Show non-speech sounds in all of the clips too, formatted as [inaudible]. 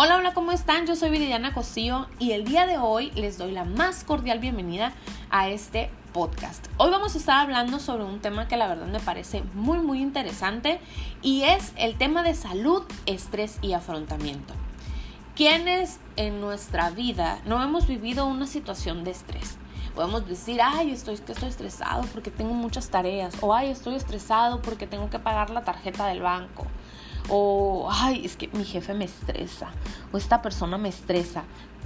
Hola, hola, ¿cómo están? Yo soy Viridiana Cosío y el día de hoy les doy la más cordial bienvenida a este podcast. Hoy vamos a estar hablando sobre un tema que la verdad me parece muy, muy interesante y es el tema de salud, estrés y afrontamiento. ¿Quiénes en nuestra vida no hemos vivido una situación de estrés? Podemos decir, ay, estoy, estoy estresado porque tengo muchas tareas, o ay, estoy estresado porque tengo que pagar la tarjeta del banco, o ay, es que mi jefe me estresa, o esta persona me estresa.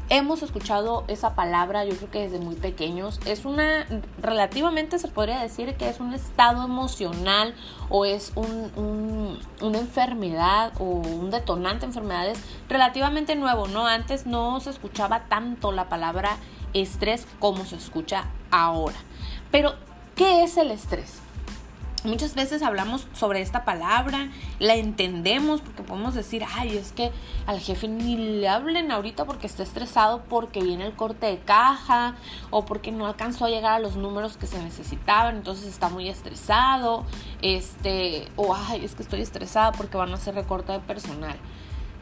Hemos escuchado esa palabra, yo creo que desde muy pequeños. Es una, relativamente se podría decir que es un estado emocional o es un, una enfermedad o un detonante de enfermedades relativamente nuevo, ¿no? Antes no se escuchaba tanto la palabra estrés como se escucha ahora. Pero, ¿qué es el estrés? Muchas veces hablamos sobre esta palabra, la entendemos porque podemos decir, ay, es que al jefe ni le hablen ahorita porque está estresado porque viene el corte de caja o porque no alcanzó a llegar a los números que se necesitaban, entonces está muy estresado, este, o ay, es que estoy estresada porque van a hacer recorte de personal.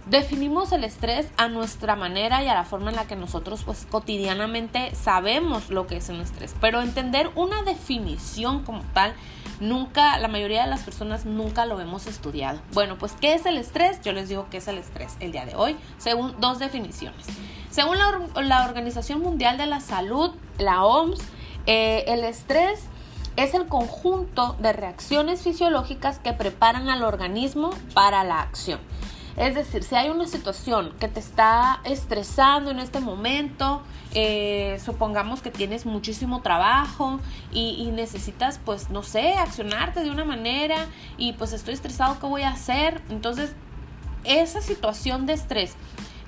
Definimos el estrés a nuestra manera y a la forma en la que nosotros pues cotidianamente sabemos lo que es un estrés, pero entender una definición como tal nunca, la mayoría de las personas nunca lo hemos estudiado. Bueno, pues ¿qué es el estrés? Yo les digo qué es el estrés el día de hoy, según dos definiciones. Según la, Organización Mundial de la Salud, la OMS, eh, el estrés es el conjunto de reacciones fisiológicas que preparan al organismo para la acción. Es decir, si hay una situación que te está estresando en este momento, eh, supongamos que tienes muchísimo trabajo y, necesitas, pues, no sé, accionarte de una manera y pues estoy estresado, ¿qué voy a hacer? Entonces, esa situación de estrés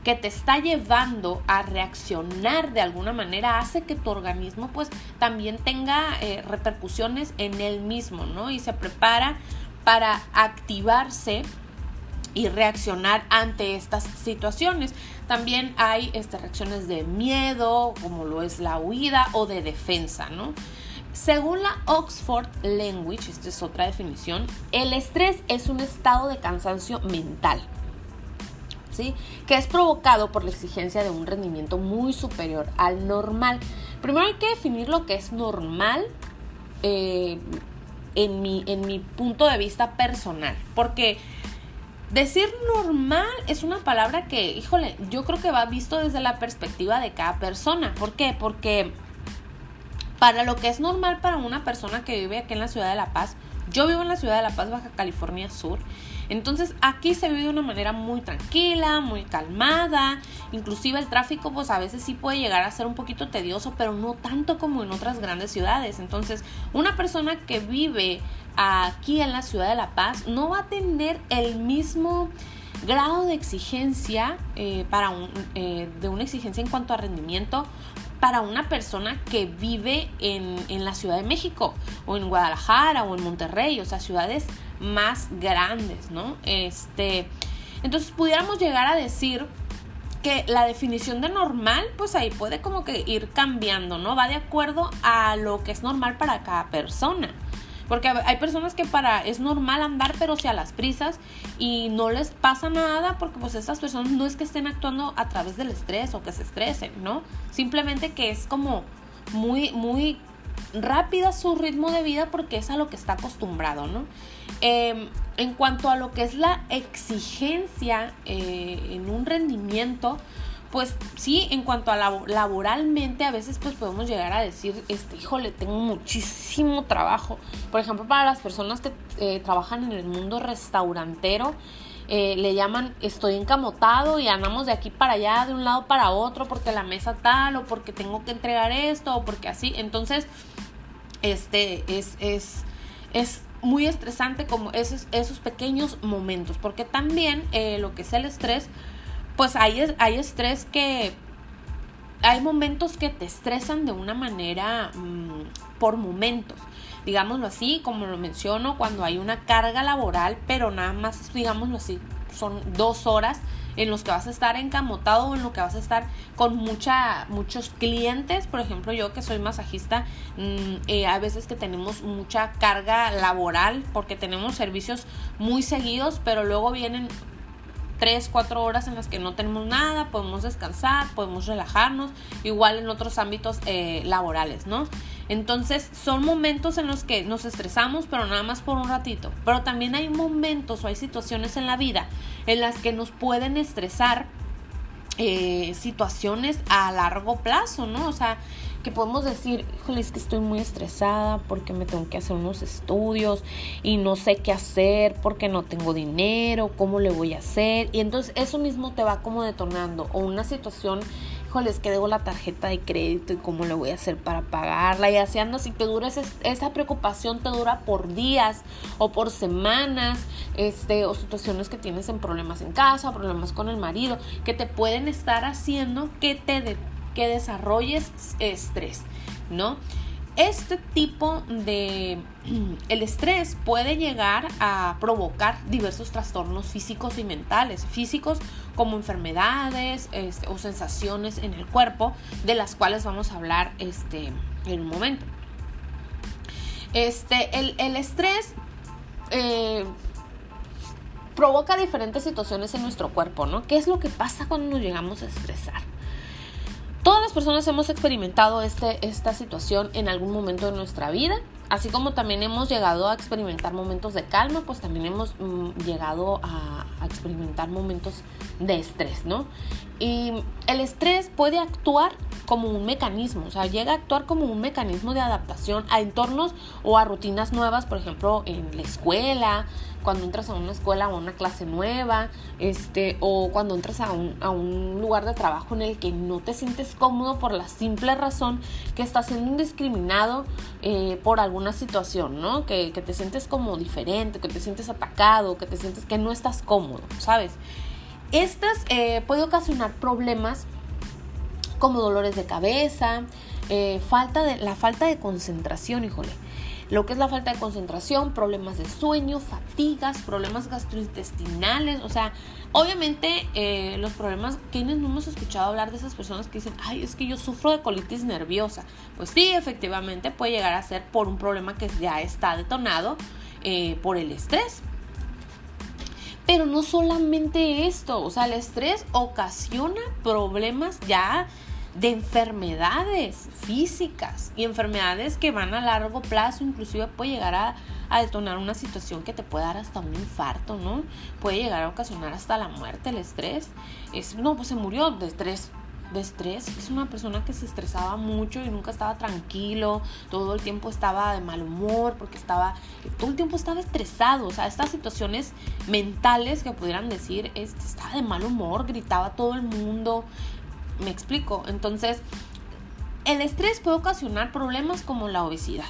que te está llevando a reaccionar de alguna manera hace que tu organismo pues también tenga eh, repercusiones en él mismo, ¿no? Y se prepara para activarse y reaccionar ante estas situaciones. También hay este, reacciones de miedo, como lo es la huida o de defensa, ¿no? Según la Oxford Language, esta es otra definición, el estrés es un estado de cansancio mental, ¿sí? Que es provocado por la exigencia de un rendimiento muy superior al normal. Primero hay que definir lo que es normal eh, en, mi, en mi punto de vista personal, porque Decir normal es una palabra que, híjole, yo creo que va visto desde la perspectiva de cada persona. ¿Por qué? Porque para lo que es normal para una persona que vive aquí en la ciudad de La Paz, yo vivo en la ciudad de La Paz, Baja California Sur. Entonces aquí se vive de una manera muy tranquila, muy calmada. Inclusive el tráfico pues a veces sí puede llegar a ser un poquito tedioso, pero no tanto como en otras grandes ciudades. Entonces una persona que vive aquí en la ciudad de La Paz no va a tener el mismo grado de exigencia eh, para eh, de una exigencia en cuanto a rendimiento para una persona que vive en, en, la Ciudad de México o en Guadalajara o en Monterrey, o sea, ciudades más grandes, ¿no? Este, entonces pudiéramos llegar a decir que la definición de normal, pues ahí puede como que ir cambiando, ¿no? Va de acuerdo a lo que es normal para cada persona. Porque hay personas que para es normal andar pero si a las prisas y no les pasa nada porque pues estas personas no es que estén actuando a través del estrés o que se estresen, ¿no? Simplemente que es como muy, muy rápida su ritmo de vida porque es a lo que está acostumbrado, ¿no? Em, en cuanto a lo que es la exigencia eh, en un rendimiento, pues sí, en cuanto a laboralmente, a veces pues podemos llegar a decir, este, híjole, tengo muchísimo trabajo. Por ejemplo, para las personas que eh, trabajan en el mundo restaurantero, eh, le llaman estoy encamotado y andamos de aquí para allá, de un lado para otro, porque la mesa tal, o porque tengo que entregar esto, o porque así. Entonces, este es, es, es muy estresante como esos, esos pequeños momentos, porque también eh, lo que es el estrés, pues hay, hay estrés que hay momentos que te estresan de una manera mm, por momentos. Digámoslo así, como lo menciono, cuando hay una carga laboral, pero nada más, digámoslo así, son dos horas en los que vas a estar encamotado o en lo que vas a estar con mucha, muchos clientes. Por ejemplo, yo que soy masajista, mm, eh, a veces que tenemos mucha carga laboral porque tenemos servicios muy seguidos, pero luego vienen 3, 4 horas en las que no tenemos nada, podemos descansar, podemos relajarnos, igual en otros ámbitos eh, laborales, ¿no? Entonces son momentos en los que nos estresamos, pero nada más por un ratito. Pero también hay momentos o hay situaciones en la vida en las que nos pueden estresar eh, situaciones a largo plazo, ¿no? O sea, que podemos decir, híjole, es que estoy muy estresada porque me tengo que hacer unos estudios y no sé qué hacer porque no tengo dinero, cómo le voy a hacer. Y entonces eso mismo te va como detonando. O una situación, híjole, es que debo la tarjeta de crédito y cómo le voy a hacer para pagarla. Y así andas y te dura esa preocupación, te dura por días o por semanas, este, o situaciones que tienes en problemas en casa, problemas con el marido, que te pueden estar haciendo que te que desarrolles estrés, ¿no? Este tipo de [clears throat] el estrés puede llegar a provocar diversos trastornos físicos y mentales, físicos como enfermedades este, o sensaciones en el cuerpo, de las cuales vamos a hablar este, en un momento. Este, el, estrés eh, provoca diferentes situaciones en nuestro cuerpo, ¿no? ¿Qué es lo que pasa cuando nos llegamos a estresar? Todas las personas hemos experimentado este, esta situación en algún momento de nuestra vida, así como también hemos llegado a experimentar momentos de calma, pues también hemos mm, llegado a, experimentar momentos de estrés, ¿no? Y el estrés puede actuar como un mecanismo, o sea, llega a actuar como un mecanismo de adaptación a entornos o a rutinas nuevas, por ejemplo, en la escuela, cuando entras a una escuela o a una clase nueva, este, o cuando entras a un, a un lugar de trabajo en el que no te sientes cómodo por la simple razón que estás siendo indiscriminado eh, por alguna situación, ¿no? Que, que te sientes como diferente, que te sientes atacado, que te sientes que no estás cómodo, ¿sabes? Estas eh, puede ocasionar problemas como dolores de cabeza, eh, falta de, la falta de concentración, híjole. Lo que es la falta de concentración, problemas de sueño, fatigas, problemas gastrointestinales, o sea, obviamente eh, los problemas, ¿quiénes no hemos escuchado hablar de esas personas que dicen, ay, es que yo sufro de colitis nerviosa? Pues sí, efectivamente puede llegar a ser por un problema que ya está detonado eh, por el estrés. Pero no solamente esto, o sea, el estrés ocasiona problemas ya de enfermedades físicas y enfermedades que van a largo plazo, inclusive puede llegar a, detonar una situación que te puede dar hasta un infarto, ¿no? Puede llegar a ocasionar hasta la muerte, el estrés. Es, no, pues se murió de estrés. De estrés, es una persona que se estresaba mucho y nunca estaba tranquilo, todo el tiempo estaba de mal humor porque estaba, todo el tiempo estaba estresado, o sea, estas situaciones mentales que pudieran decir, este, estaba de mal humor, gritaba todo el mundo, me explico. Entonces, el estrés puede ocasionar problemas como la obesidad.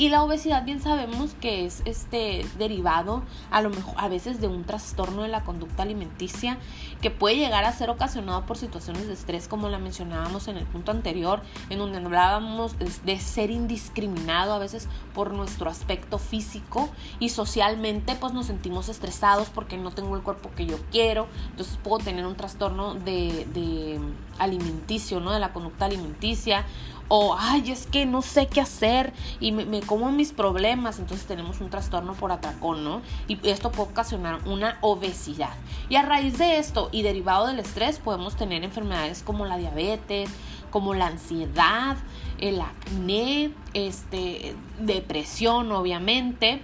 Y la obesidad bien sabemos que es este derivado a lo mejor a veces de un trastorno de la conducta alimenticia que puede llegar a ser ocasionado por situaciones de estrés como la mencionábamos en el punto anterior, en donde hablábamos de ser indiscriminado a veces por nuestro aspecto físico y socialmente pues nos sentimos estresados porque no tengo el cuerpo que yo quiero, entonces puedo tener un trastorno de, de alimenticio, ¿no? De la conducta alimenticia o ay, es que no sé qué hacer y me, como mis problemas, entonces tenemos un trastorno por atracón, ¿no? Y esto puede ocasionar una obesidad. Y a raíz de esto y derivado del estrés podemos tener enfermedades como la diabetes, como la ansiedad, el acné, este, depresión, obviamente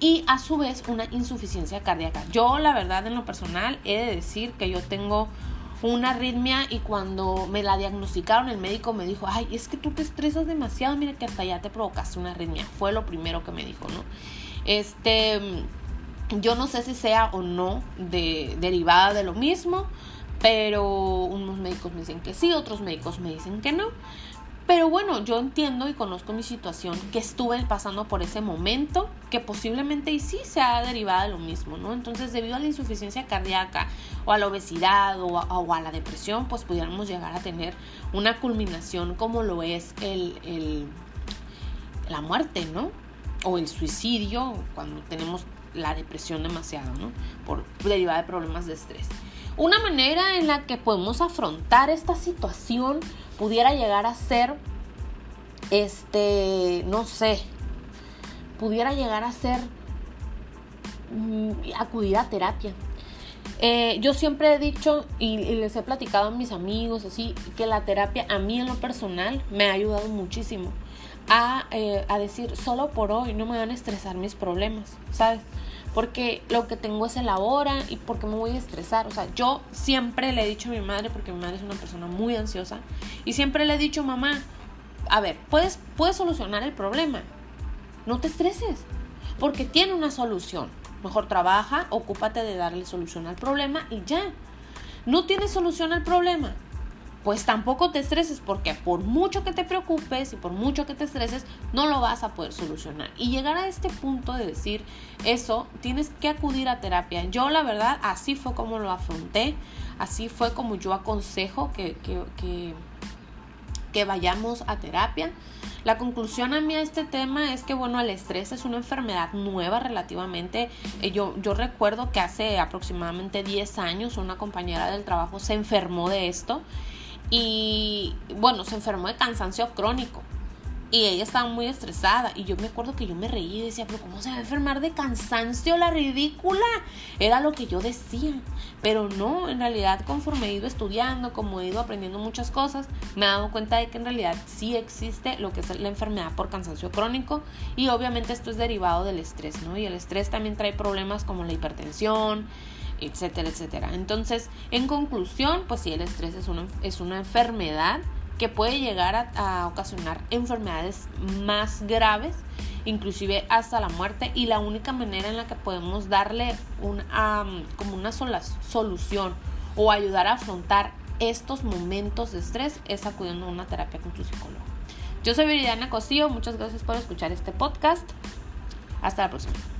y a su vez una insuficiencia cardíaca. Yo la verdad en lo personal he de decir que yo tengo una arritmia y cuando me la diagnosticaron el médico me dijo, ay, es que tú te estresas demasiado, mira que hasta ya te provocaste una arritmia. Fue lo primero que me dijo, ¿no? Este, yo no sé si sea o no de, derivada de lo mismo, pero unos médicos me dicen que sí, otros médicos me dicen que no. Pero bueno, yo entiendo y conozco mi situación, que estuve pasando por ese momento, que posiblemente y sí sea derivada de lo mismo, ¿no? Entonces, debido a la insuficiencia cardíaca o a la obesidad o a, la depresión, pues pudiéramos llegar a tener una culminación como lo es el, el, la muerte, ¿no? O el suicidio cuando tenemos la depresión demasiado, ¿no? Por derivada de problemas de estrés. Una manera en la que podemos afrontar esta situación pudiera llegar a ser, este, no sé, pudiera llegar a ser mm, acudir a terapia. Eh, yo siempre he dicho y, les he platicado a mis amigos así que la terapia a mí en lo personal me ha ayudado muchísimo a, eh, a decir solo por hoy no me van a estresar mis problemas, ¿sabes? Porque lo que tengo es el ahora y porque me voy a estresar. O sea, yo siempre le he dicho a mi madre, porque mi madre es una persona muy ansiosa, y siempre le he dicho, mamá, a ver, puedes, puedes solucionar el problema. No te estreses, porque tiene una solución. Mejor trabaja, ocúpate de darle solución al problema y ya. No tienes solución al problema. Pues tampoco te estreses porque por mucho que te preocupes y por mucho que te estreses, no lo vas a poder solucionar. Y llegar a este punto de decir eso, tienes que acudir a terapia. Yo la verdad, así fue como lo afronté, así fue como yo aconsejo que, que, que, vayamos a terapia. La conclusión a mí a este tema es que, bueno, el estrés es una enfermedad nueva relativamente. Eh, yo, yo recuerdo que hace aproximadamente 10 años una compañera del trabajo se enfermó de esto y, bueno, se enfermó de cansancio crónico. Y ella estaba muy estresada. Y yo me acuerdo que yo me reí y decía, pero ¿cómo se va a enfermar de cansancio la ridícula? Era lo que yo decía. Pero no, en realidad conforme he ido estudiando, como he ido aprendiendo muchas cosas, me he dado cuenta de que en realidad sí existe lo que es la enfermedad por cansancio crónico. Y obviamente esto es derivado del estrés, ¿no? Y el estrés también trae problemas como la hipertensión, etcétera, etcétera. Entonces, en conclusión, pues sí, el estrés es una, es una enfermedad que puede llegar a, ocasionar enfermedades más graves, inclusive hasta la muerte, y la única manera en la que podemos darle un, como una sola solución o ayudar a afrontar estos momentos de estrés es acudiendo a una terapia con tu psicólogo. Yo soy Viridiana Cosío, muchas gracias por escuchar este podcast. Hasta la próxima.